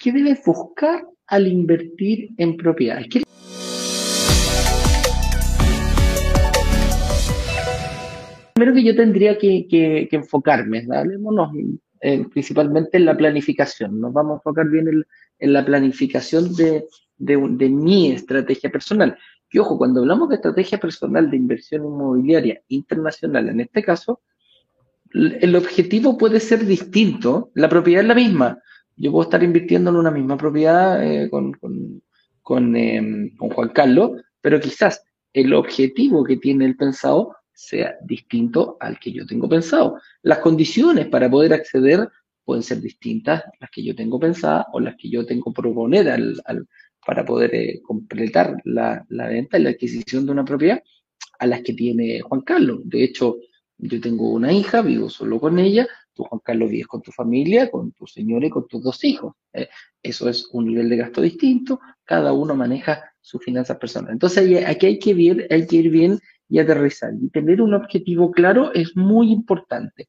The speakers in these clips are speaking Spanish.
¿qué debes buscar al invertir en propiedades? Primero que yo tendría que, enfocarme, hablemosnos eh, principalmente en la planificación. Nos vamos a enfocar bien en, la planificación de, mi estrategia personal. Y ojo, cuando hablamos de estrategia personal de inversión inmobiliaria internacional, en este caso, el objetivo puede ser distinto, la propiedad es la misma. Yo puedo estar invirtiendo en una misma propiedad eh, con, em, con, Juan Carlos, pero quizás el objetivo que tiene el pensado sea distinto al que yo tengo pensado. Las condiciones para poder acceder pueden ser distintas las que yo tengo pensadas o las que yo tengo proponer al, para poder eh, completar la, la, venta y la adquisición de una propiedad a las que tiene Juan Carlos. De hecho, yo tengo una hija, vivo solo con ella, tú, Juan Carlos, vives con tu familia, con tu señora y con tus dos hijos. Eh, eso es un nivel de gasto distinto, cada uno maneja sus finanzas personales. Entonces, aquí hay que, ir, hay que ir bien y aterrizar. Y tener un objetivo claro es muy importante.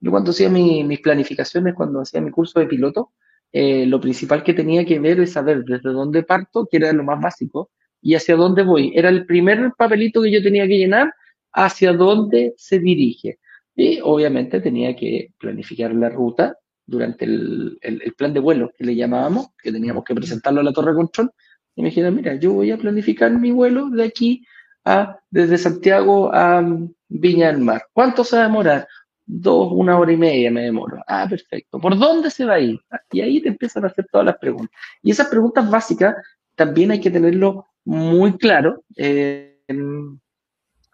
Yo cuando hacía mis planificaciones, cuando hacía mi curso de piloto, eh, lo principal que tenía que ver es saber desde dónde parto, que era lo más básico, y hacia dónde voy. Era el primer papelito que yo tenía que llenar hacia dónde se dirige. Y obviamente tenía que planificar la ruta durante el, plan de vuelo que le llamábamos, que teníamos que presentarlo a la torre control. Y me dijeron, mira, yo voy a planificar mi vuelo de aquí a, desde Santiago a Viña del Mar. ¿Cuánto se va a demorar? Dos, una hora y media me demoro. Ah, perfecto. ¿Por dónde se va a ir? Y ahí te empiezan a hacer todas las preguntas. Y esas preguntas básicas también hay que tenerlo muy claro. Eh,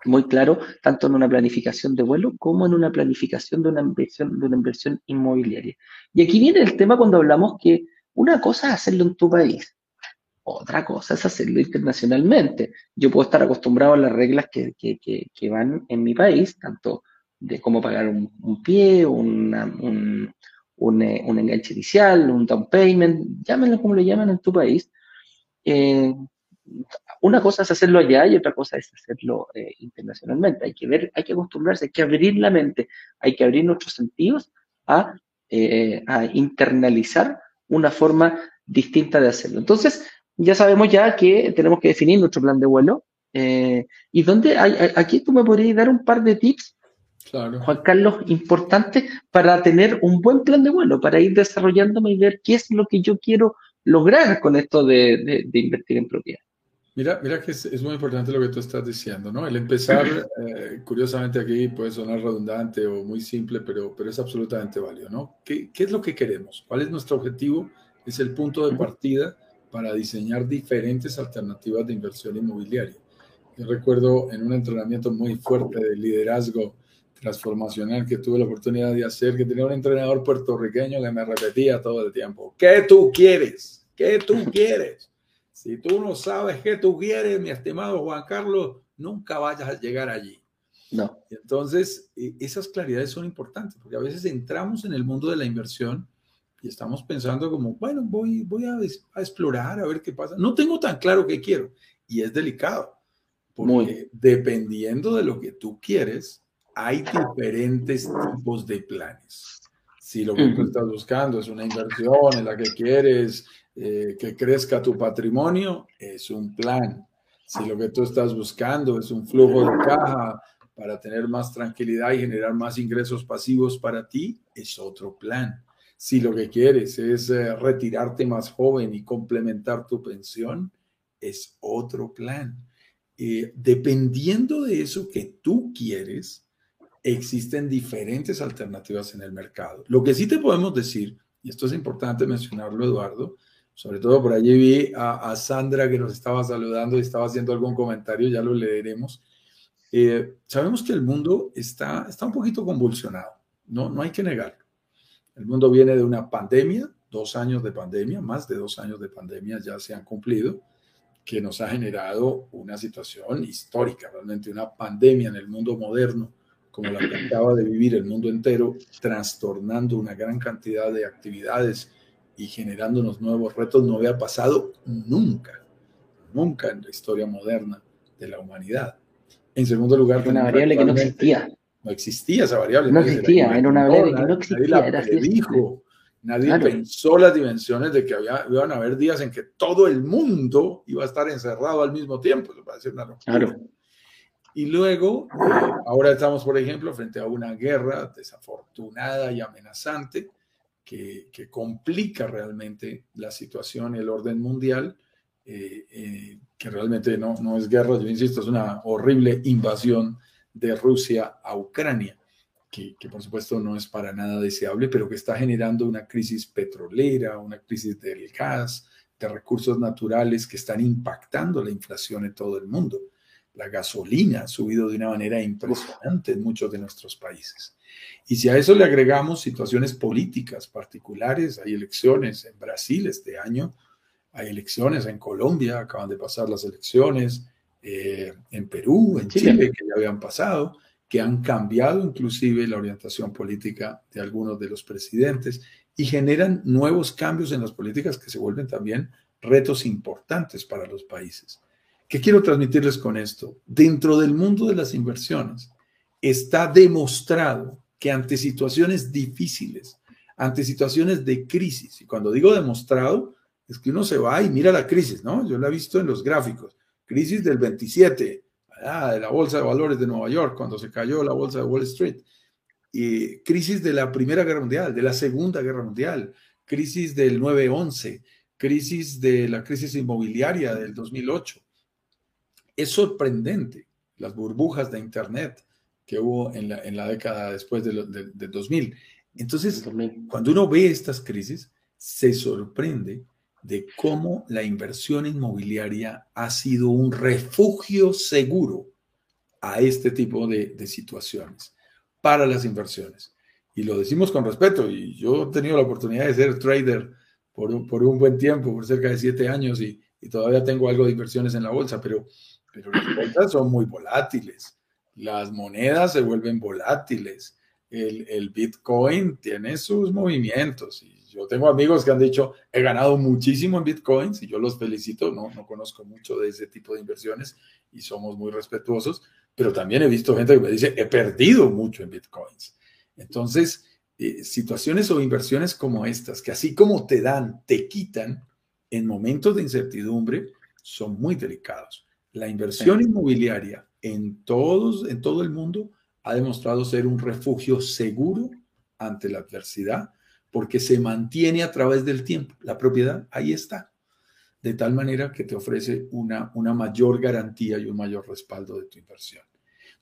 muy claro, tanto en una planificación de vuelo como en una planificación de una inversión, de una inversión inmobiliaria. Y aquí viene el tema cuando hablamos que una cosa es hacerlo en tu país, otra cosa es hacerlo internacionalmente. Yo puedo estar acostumbrado a las reglas que, van en mi país, tanto de cómo pagar un, pie, un, un, eh, un, enganche inicial, un down payment, llámenlo como lo llaman en tu país. Eh, una cosa es hacerlo allá y otra cosa es hacerlo eh, internacionalmente. Hay que ver, hay que acostumbrarse, hay que abrir la mente, hay que abrir nuestros sentidos a, eh, a internalizar una forma distinta de hacerlo. Entonces, ya sabemos ya que tenemos que definir nuestro plan de vuelo. Eh, y dónde hay, aquí tú me podrías dar un par de tips, Juan Carlos, importantes para tener un buen plan de vuelo, para ir desarrollándome y ver qué es lo que yo quiero lograr con esto de, de invertir en propiedad. Mira, mira que es, muy importante lo que tú estás diciendo, ¿no? El empezar, eh, curiosamente aquí puede sonar redundante o muy simple, pero, pero es absolutamente válido, ¿no? ¿Qué, ¿Qué, es lo que queremos? ¿Cuál es nuestro objetivo? Es el punto de partida para diseñar diferentes alternativas de inversión inmobiliaria. Yo recuerdo en un entrenamiento muy fuerte de liderazgo transformacional que tuve la oportunidad de hacer, que tenía un entrenador puertorriqueño que me repetía todo el tiempo, ¿qué tú quieres? ¿Qué tú quieres? Si tú no sabes qué tú quieres, mi estimado Juan Carlos, nunca vayas a llegar allí. No. Entonces, e, esas claridades son importantes porque a veces entramos en el mundo de la inversión y estamos pensando como, bueno, voy, voy a, explorar, a ver qué pasa. No tengo tan claro qué quiero y es delicado porque dependiendo de lo que tú quieres, hay diferentes tipos de planes. Si lo que tú estás buscando es una inversión en la que quieres eh, que crezca tu patrimonio, es un plan. Si lo que tú estás buscando es un flujo de caja para tener más tranquilidad y generar más ingresos pasivos para ti, es otro plan. Si lo que quieres es eh, retirarte más joven y complementar tu pensión, es otro plan. Eh, dependiendo de eso que tú quieres, existen diferentes alternativas en el mercado. Lo que sí te podemos decir, y esto es importante mencionarlo, Eduardo, sobre todo por allí vi a, Sandra que nos estaba saludando y estaba haciendo algún comentario, ya lo leeremos. Eh, sabemos que el mundo está, está un poquito convulsionado, no, no hay que negarlo. El mundo viene de una pandemia, dos años de pandemia, más de dos años de pandemia ya se han cumplido, que nos ha generado una situación histórica, realmente una pandemia en el mundo moderno, como la que acaba de vivir el mundo entero, trastornando una gran cantidad de actividades y generando unos nuevos retos no había pasado nunca, nunca en la historia moderna de la humanidad. En segundo lugar, una variable que no existía. No existía esa variable. No existía, era una variable que no existía. Nadie la predijo, Nadie pensó las dimensiones de que había, iban a haber días en que todo el mundo iba a estar encerrado al mismo tiempo. Eso parece una locura. Y luego, eh, ahora estamos, por ejemplo, frente a una guerra desafortunada y amenazante que, que complica realmente la situación el orden mundial, eh, eh, que realmente no, no es guerra, yo insisto, es una horrible invasión de Rusia a Ucrania que, por supuesto no es para nada deseable, pero que está generando una crisis petrolera, una crisis del gas, de recursos naturales que están impactando la inflación en todo el mundo. La gasolina ha subido de una manera impresionante en muchos de nuestros países. Y si a eso le agregamos situaciones políticas particulares, hay elecciones en Brasil este año, hay elecciones en Colombia, acaban de pasar las elecciones, eh, en Perú, en Chile, que ya habían pasado, que han cambiado inclusive la orientación política de algunos de los presidentes y generan nuevos cambios en las políticas que se vuelven también retos importantes para los países. ¿Qué quiero transmitirles con esto? Dentro del mundo de las inversiones está demostrado que ante situaciones difíciles, ante situaciones de crisis, y cuando digo demostrado, es que uno se va y mira la crisis, ¿no? Yo la he visto en los gráficos, crisis del 27, Ah, de la Bolsa de Valores de Nueva York, cuando se cayó la Bolsa de Wall Street, y crisis de la Primera Guerra Mundial, de la Segunda Guerra Mundial, crisis del 9-11, crisis de la crisis inmobiliaria del 2008. Es sorprendente las burbujas de Internet que hubo en la, en la década después del de, 2000. Entonces, cuando uno ve estas crisis, se sorprende de cómo la inversión inmobiliaria ha sido un refugio seguro a este tipo de, situaciones para las inversiones. Y lo decimos con respeto, y yo he tenido la oportunidad de ser trader por un, por un buen tiempo, por cerca de siete años, y, todavía tengo algo de inversiones en la bolsa, pero, pero las bolsas son muy volátiles, las monedas se vuelven volátiles, el, el Bitcoin tiene sus movimientos, y yo tengo amigos que han dicho, he ganado muchísimo en bitcoins y yo los felicito, no, no conozco mucho de ese tipo de inversiones y somos muy respetuosos, pero también he visto gente que me dice, he perdido mucho en bitcoins. Entonces, eh, situaciones o inversiones como estas, que así como te dan, te quitan en momentos de incertidumbre, son muy delicados. La inversión inmobiliaria en, todos, en todo el mundo ha demostrado ser un refugio seguro ante la adversidad porque se mantiene a través del tiempo. La propiedad ahí está, de tal manera que te ofrece una, una mayor garantía y un mayor respaldo de tu inversión.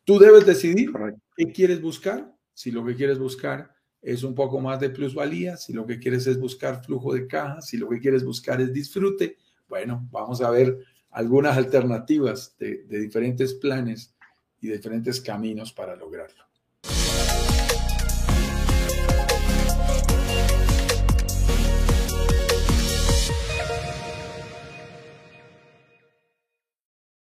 Tú debes decidir qué quieres buscar. Si lo que quieres buscar es un poco más de plusvalía, si lo que quieres es buscar flujo de caja, si lo que quieres buscar es disfrute, bueno, vamos a ver algunas alternativas de, diferentes planes y diferentes caminos para lograrlo.